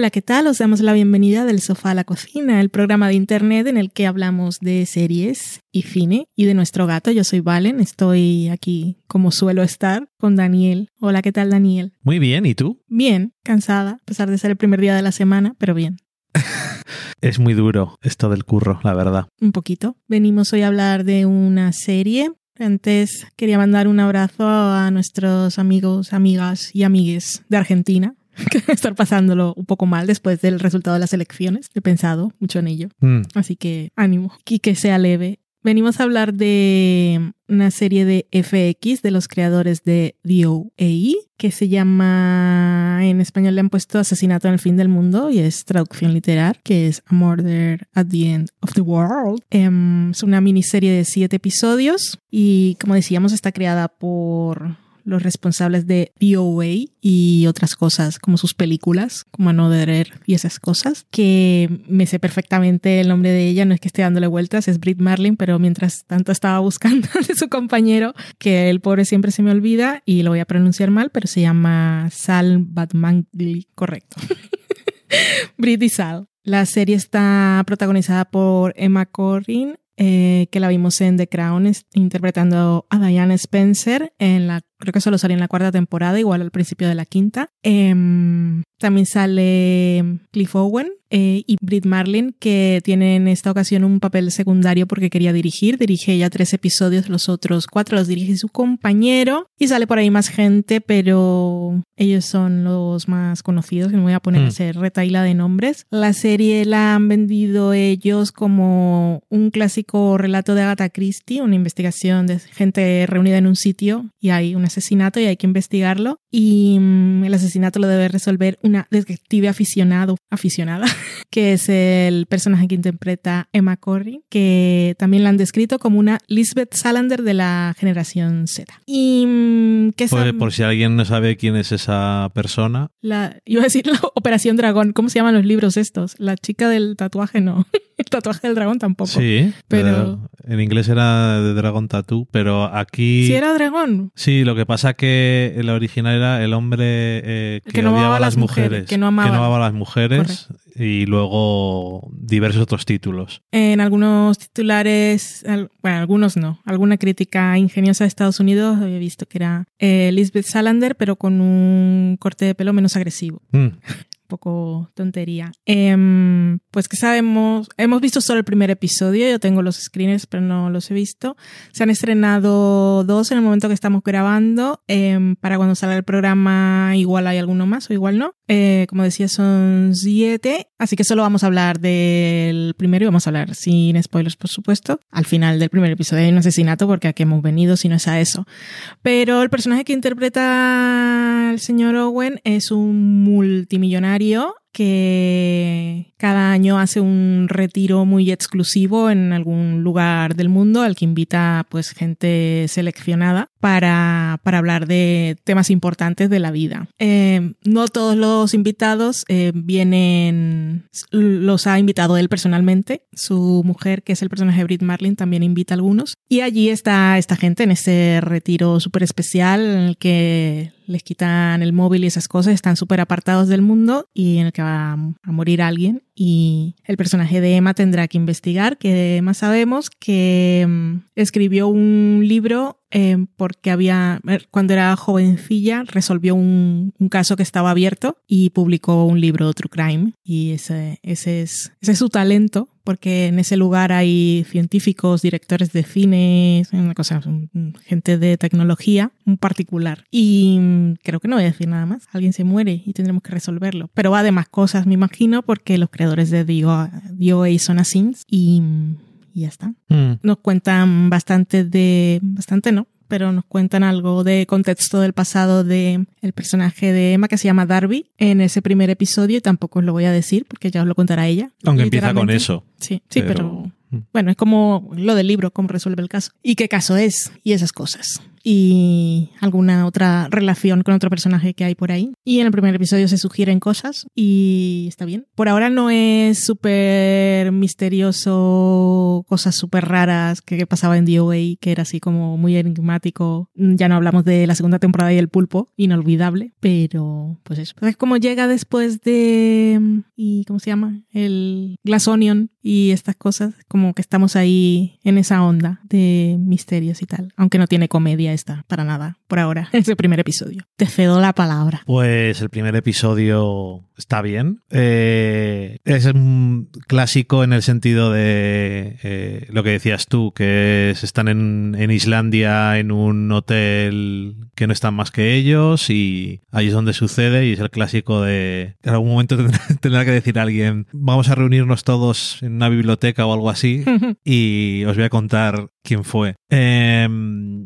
Hola, ¿qué tal? Os damos la bienvenida del sofá a la cocina, el programa de internet en el que hablamos de series y cine y de nuestro gato. Yo soy Valen, estoy aquí como suelo estar con Daniel. Hola, ¿qué tal Daniel? Muy bien, ¿y tú? Bien, cansada, a pesar de ser el primer día de la semana, pero bien. es muy duro esto del curro, la verdad. Un poquito. Venimos hoy a hablar de una serie. Antes quería mandar un abrazo a nuestros amigos, amigas y amigues de Argentina, estar pasándolo un poco mal después del resultado de las elecciones. He pensado mucho en ello. Mm. Así que ánimo y que sea leve. Venimos a hablar de una serie de FX de los creadores de DOA que se llama, en español le han puesto Asesinato en el fin del mundo y es traducción literal, que es A Murder at the End of the World. Em, es una miniserie de siete episodios y como decíamos está creada por los responsables de DOA y otras cosas como sus películas, como Another Air y esas cosas, que me sé perfectamente el nombre de ella, no es que esté dándole vueltas, es Brit Marlin, pero mientras tanto estaba buscando de su compañero, que el pobre siempre se me olvida y lo voy a pronunciar mal, pero se llama Sal Batmangli, correcto. Brit y Sal. La serie está protagonizada por Emma Corrin, eh, que la vimos en The Crown interpretando a Diane Spencer en la creo que solo salió en la cuarta temporada, igual al principio de la quinta. Em, también sale Cliff Owen eh, y Brit Marlin, que tiene en esta ocasión un papel secundario porque quería dirigir. Dirige ella tres episodios, los otros cuatro los dirige su compañero. Y sale por ahí más gente, pero ellos son los más conocidos, que no voy a poner a hacer retaila de nombres. La serie la han vendido ellos como un clásico relato de Agatha Christie, una investigación de gente reunida en un sitio y hay una asesinato y hay que investigarlo. Y mm, el asesinato lo debe resolver una detective aficionado, aficionada, que es el personaje que interpreta Emma Corrin, que también la han descrito como una Lisbeth Salander de la generación Z. Y mm, que por, por, si alguien no sabe quién es esa persona. La, iba a decir la Operación Dragón. ¿Cómo se llaman los libros estos? La chica del tatuaje no. El tatuaje del dragón tampoco. Sí, pero en inglés era de Dragon Tattoo, pero aquí. Sí, era dragón. Sí, lo que pasa que el original era el hombre eh, que, no odiaba a las mujeres, que no amaba, a las mujeres y luego diversos otros títulos. En algunos titulares, bueno, algunos no, alguna crítica ingeniosa de Estados Unidos había visto que era eh, Lisbeth Salander, pero con un corte de pelo menos agresivo. Mm. poco tontería. Em, pues que sabemos, hemos visto solo el primer episodio, yo tengo los screeners pero no los he visto. Se han estrenado dos en el momento que estamos grabando. Em, para cuando salga el programa igual hay alguno más o igual no. Eh, como decía son siete, así que solo vamos a hablar del primero y vamos a hablar sin spoilers por supuesto. Al final del primer episodio hay un asesinato porque aquí hemos venido si no es a eso. Pero el personaje que interpreta el señor Owen es un multimillonario Mario que cada año hace un retiro muy exclusivo en algún lugar del mundo al que invita pues gente seleccionada para, para hablar de temas importantes de la vida. Eh, no todos los invitados eh, vienen, los ha invitado él personalmente. Su mujer, que es el personaje de Brit Marlin, también invita a algunos. Y allí está esta gente en ese retiro súper especial en el que les quitan el móvil y esas cosas, están súper apartados del mundo y en el que va a morir alguien y el personaje de Emma tendrá que investigar, que Emma sabemos que mm, escribió un libro eh, porque había, eh, cuando era jovencilla, resolvió un, caso que estaba abierto y publicó un libro, True Crime, y ese, ese, es, ese es su talento, porque en ese lugar hay científicos, directores de cine, una cosa, gente de tecnología, un particular. Y mm, creo que no voy a decir nada más. Alguien se muere y tendremos que resolverlo. Pero va de más cosas, me imagino, porque los creadores de DOA así y, y ya está. Mm. Nos cuentan bastante de, bastante no, pero nos cuentan algo de contexto del pasado de el personaje de Emma que se llama Darby en ese primer episodio y tampoco os lo voy a decir porque ya os lo contará ella. Aunque empieza con eso. Sí, sí, pero... Mm. bueno, es como lo del libro, cómo resuelve el caso y qué caso es y esas cosas. Y alguna otra relación con otro personaje que hay por ahí. Y en el primer episodio se sugieren cosas y está bien. Por ahora no es súper misterioso, cosas súper raras que pasaba en DOA, que era así como muy enigmático. Ya no hablamos de la segunda temporada y el pulpo, inolvidable, pero pues eso. Es como llega después de... ¿Y cómo se llama? El Glass Onion y estas cosas, como que estamos ahí en esa onda de misterios y tal, aunque no tiene comedia esta, para nada, por ahora, ese primer episodio. Te cedo la palabra. Pues el primer episodio está bien. Eh, es un clásico en el sentido de eh, lo que decías tú, que están en, en, Islandia en un hotel que no están más que ellos y ahí es donde sucede y es el clásico de en algún momento tendrá, tendrá que decir alguien vamos a reunirnos todos en una biblioteca o algo así y os voy a contar quién fue. Eh,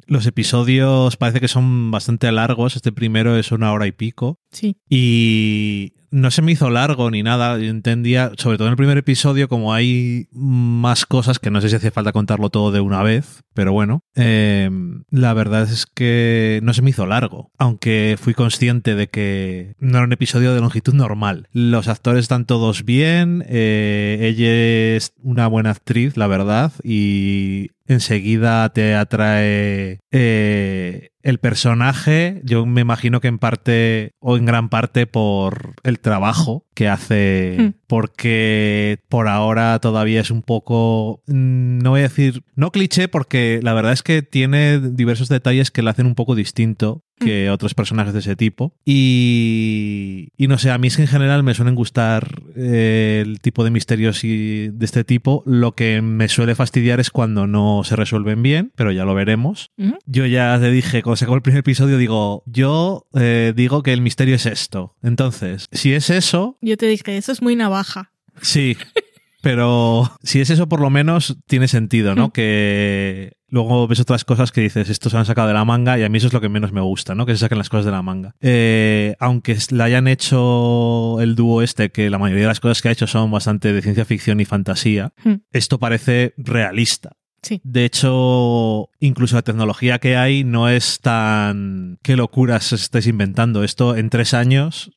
los episodios parece que son bastante largos. Este primero es una hora y pico. Sí. Y no se me hizo largo ni nada. Yo entendía, sobre todo en el primer episodio, como hay más cosas que no sé si hace falta contarlo todo de una vez, pero bueno, eh, la verdad es que no se me hizo largo, aunque fui consciente de que no era un episodio de longitud normal. Los actores están todos bien, eh, ella es una buena actriz, la verdad, y enseguida te atrae eh, el personaje, yo me imagino que en parte o en gran parte por el trabajo que hace, mm. porque por ahora todavía es un poco, mm, no voy a decir, no cliché, porque la verdad es que tiene diversos detalles que le hacen un poco distinto que otros personajes de ese tipo. Y, y, no sé, a mí es que en general me suelen gustar eh, el tipo de misterios y de este tipo. Lo que me suele fastidiar es cuando no se resuelven bien, pero ya lo veremos. Yo ya te dije, cuando se acabó el primer episodio, digo, yo eh, digo que el misterio es esto. Entonces, si es eso... Yo te dije, eso es muy navaja. Sí. Pero si es eso, por lo menos tiene sentido, ¿no? Que luego ves otras cosas que dices, esto se han sacado de la manga y a mí eso es lo que menos me gusta, ¿no? Que se saquen las cosas de la manga. Eh, aunque la hayan hecho el dúo este, que la mayoría de las cosas que ha hecho son bastante de ciencia ficción y fantasía, esto parece realista. Sí. De hecho, incluso la tecnología que hay no es tan... ¿Qué locuras estáis inventando? Esto en tres años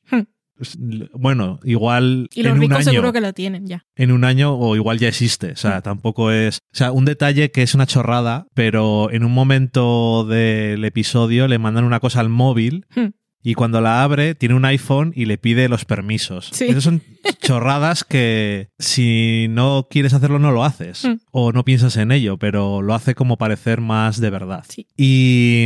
bueno, igual. Y los en ricos un año, seguro que lo tienen ya. En un año o igual ya existe. O sea, tampoco es. O sea, un detalle que es una chorrada, pero en un momento del episodio le mandan una cosa al móvil. Y cuando la abre, tiene un iPhone y le pide los permisos. Sí. Esas son chorradas que si no quieres hacerlo, no lo haces. Mm. O no piensas en ello, pero lo hace como parecer más de verdad. Sí. Y,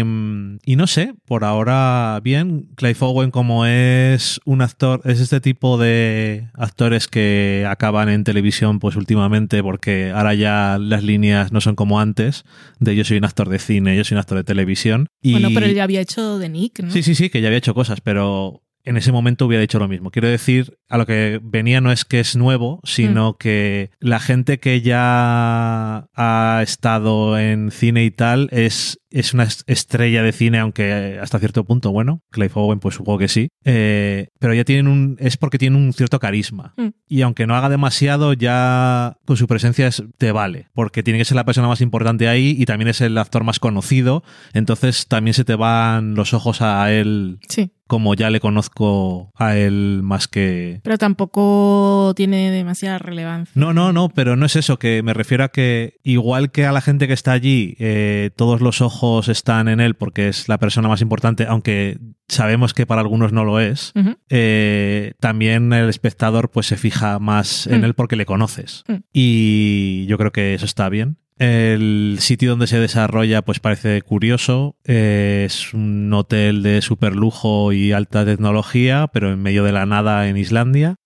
y no sé, por ahora bien. Clive Owen, como es un actor, es este tipo de actores que acaban en televisión, pues últimamente, porque ahora ya las líneas no son como antes, de yo soy un actor de cine, yo soy un actor de televisión. Y... Bueno, pero él ya había hecho de Nick, ¿no? Sí, sí, sí, que ya había hecho cosas, pero en ese momento hubiera dicho lo mismo. Quiero decir, a lo que venía no es que es nuevo, sino que la gente que ya ha estado en cine y tal es, es una estrella de cine, aunque hasta cierto punto, bueno, Clive Owen pues supongo que sí, eh, pero ya tienen un, es porque tienen un cierto carisma. Mm. Y aunque no haga demasiado, ya con su presencia es- te vale, porque tiene que ser la persona más importante ahí y también es el actor más conocido, entonces también se te van los ojos a él Sí. como ya le conozco a él más que... Pero tampoco tiene demasiada relevancia. No, no, no, pero no es eso, que me refiero a que igual que a la gente que está allí, eh, todos los ojos están en él porque es la persona más importante, aunque sabemos que para algunos no lo es, eh, también el espectador pues se fija más en Mm. él porque le conoces. Mm. Y yo creo que eso está bien. El sitio donde se desarrolla pues parece curioso. Eh, es un hotel de super lujo y alta tecnología, pero en medio de la nada en Islandia.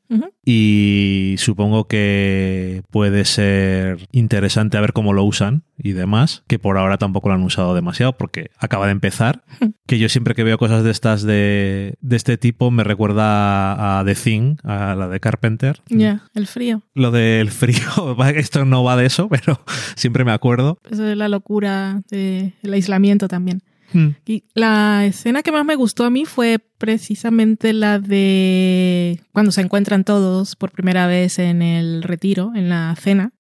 Y supongo que puede ser interesante a ver cómo lo usan y demás, que por ahora tampoco lo han usado demasiado porque acaba de empezar. Que yo siempre que veo cosas de estas de, de este tipo me recuerda a The Thing, a la de Carpenter. Ya, el frío. Lo del frío, esto no va de eso, pero siempre me acuerdo. Eso es la locura del aislamiento también. Mm. Y la escena que más me gustó a mí fue precisamente la de cuando se encuentran todos por primera vez en el retiro, en la cena,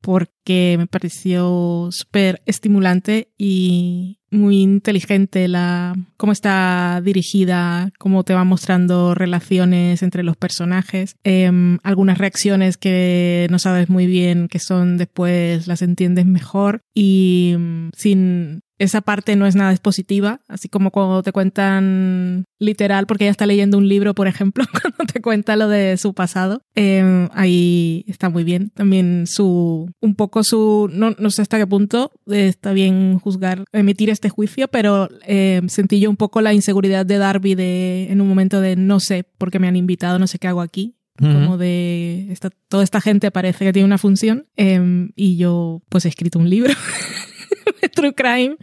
porque me pareció súper estimulante y muy inteligente la cómo está dirigida, cómo te va mostrando relaciones entre los personajes, Em, algunas reacciones que no sabes muy bien que son después las entiendes mejor. Y mm, sin esa parte no es nada expositiva, así como cuando te cuentan literal, porque ella está leyendo un libro, por ejemplo, cuando te cuenta lo de su pasado, eh, ahí está muy bien. También su, un poco su, no, no sé hasta qué punto eh, está bien juzgar, emitir este juicio, pero eh, sentí yo un poco la inseguridad de Darby de, en un momento de no sé por qué me han invitado, no sé qué hago aquí. Como de esta, toda esta gente parece que tiene una función eh, y yo pues he escrito un libro True Crime.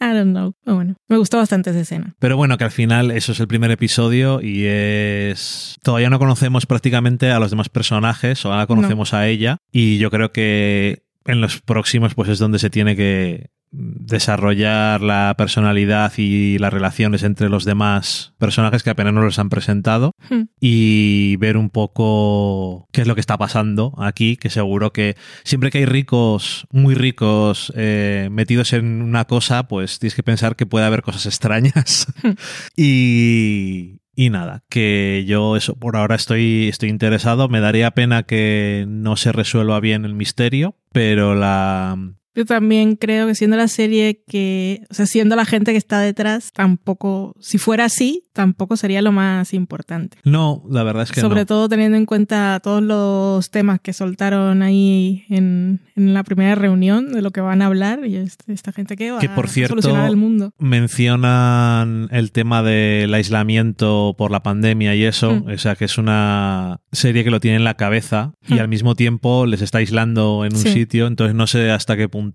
I don't know. Pero bueno, me gustó bastante esa escena. Pero bueno, que al final eso es el primer episodio y es... Todavía no conocemos prácticamente a los demás personajes, o ahora conocemos a ella y yo creo que en los próximos pues es donde se tiene que desarrollar la personalidad y las relaciones entre los demás personajes que apenas nos los han presentado Hmm. y ver un poco qué es lo que está pasando aquí, que seguro que siempre que hay ricos, muy ricos, eh, metidos en una cosa, pues tienes que pensar que puede haber cosas extrañas. y, y nada, que yo eso por ahora estoy, estoy interesado. Me daría pena que no se resuelva bien el misterio, pero la... Yo también creo que siendo la serie que, o sea, siendo la gente que está detrás, tampoco, si fuera así, tampoco sería lo más importante. No, la verdad es que Sobre no. todo teniendo en cuenta todos los temas que soltaron ahí en, en la primera reunión de lo que van a hablar y este- esta gente que va Que, por a solucionar el mundo. mencionan el tema del aislamiento por la pandemia y eso, Mm. o sea que es una serie que lo tiene en la cabeza y Mm. al mismo tiempo les está aislando en un Sí. sitio, entonces no sé hasta qué punto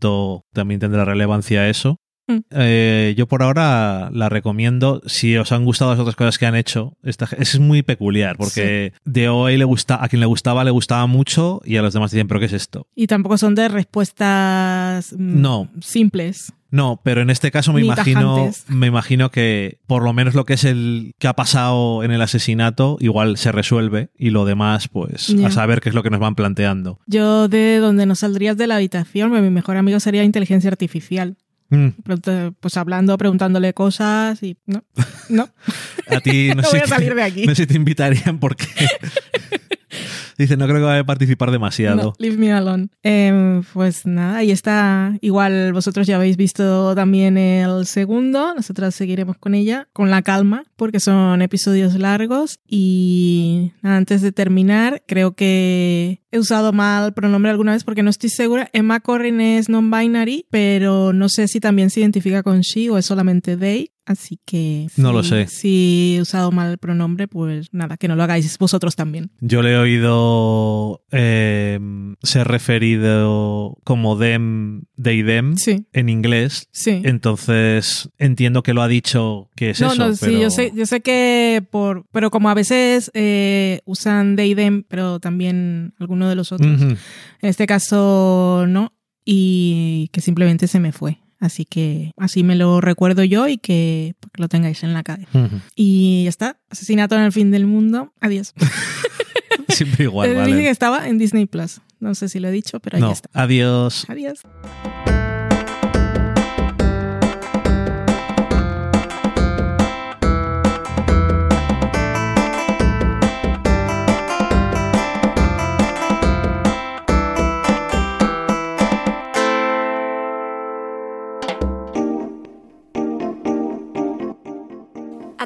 también tendrá relevancia eso. Mm. Eh, yo por ahora la recomiendo. Si os han gustado las otras cosas que han hecho, esta, es muy peculiar porque de hoy le gusta, a quien le gustaba le gustaba mucho y a los demás dicen, ¿pero qué es esto? Y tampoco son de respuestas mm, No. simples. No, pero en este caso me Ni imagino, tajantes. me imagino que por lo menos lo que es el que ha pasado en el asesinato igual se resuelve y lo demás, pues, a saber qué es lo que nos van planteando. Yo de donde no saldrías de la habitación, mi mejor amigo sería inteligencia artificial. Mm, Pues hablando, preguntándole cosas y no, no, a ti no, no sé voy a si- salir de aquí. no sé si te invitarían porque dice no creo que vaya a participar demasiado. Leave me alone. Em, pues nada, ahí está. Igual vosotros ya habéis visto también el segundo. Nosotras seguiremos con ella, con la calma, porque son episodios largos. Y antes de terminar, creo que he usado mal pronombre alguna vez porque no estoy segura. Emma Corrin es non-binary, pero no sé si también se identifica con she o es solamente they. Así que No si- lo sé. Si he usado mal el pronombre, pues nada, que no lo hagáis vosotros también. Yo le he oído eh, ser referido como them, they, them Sí, en inglés. sí. Entonces entiendo que lo ha dicho que es no, eso. no, sí, pero- yo sé, yo sé que por, pero como a veces eh, usan they them, pero también alguno de los otros. En este caso no, y que simplemente se me fue. Así que así me lo recuerdo yo y que, que lo tengáis en la cabeza. Ujú. Y ya está. Asesinato en el fin del mundo. Adiós. Siempre igual, vale. Dije que estaba en Disney Plus. No sé si lo he dicho, pero ahí no, está. adiós. Adiós.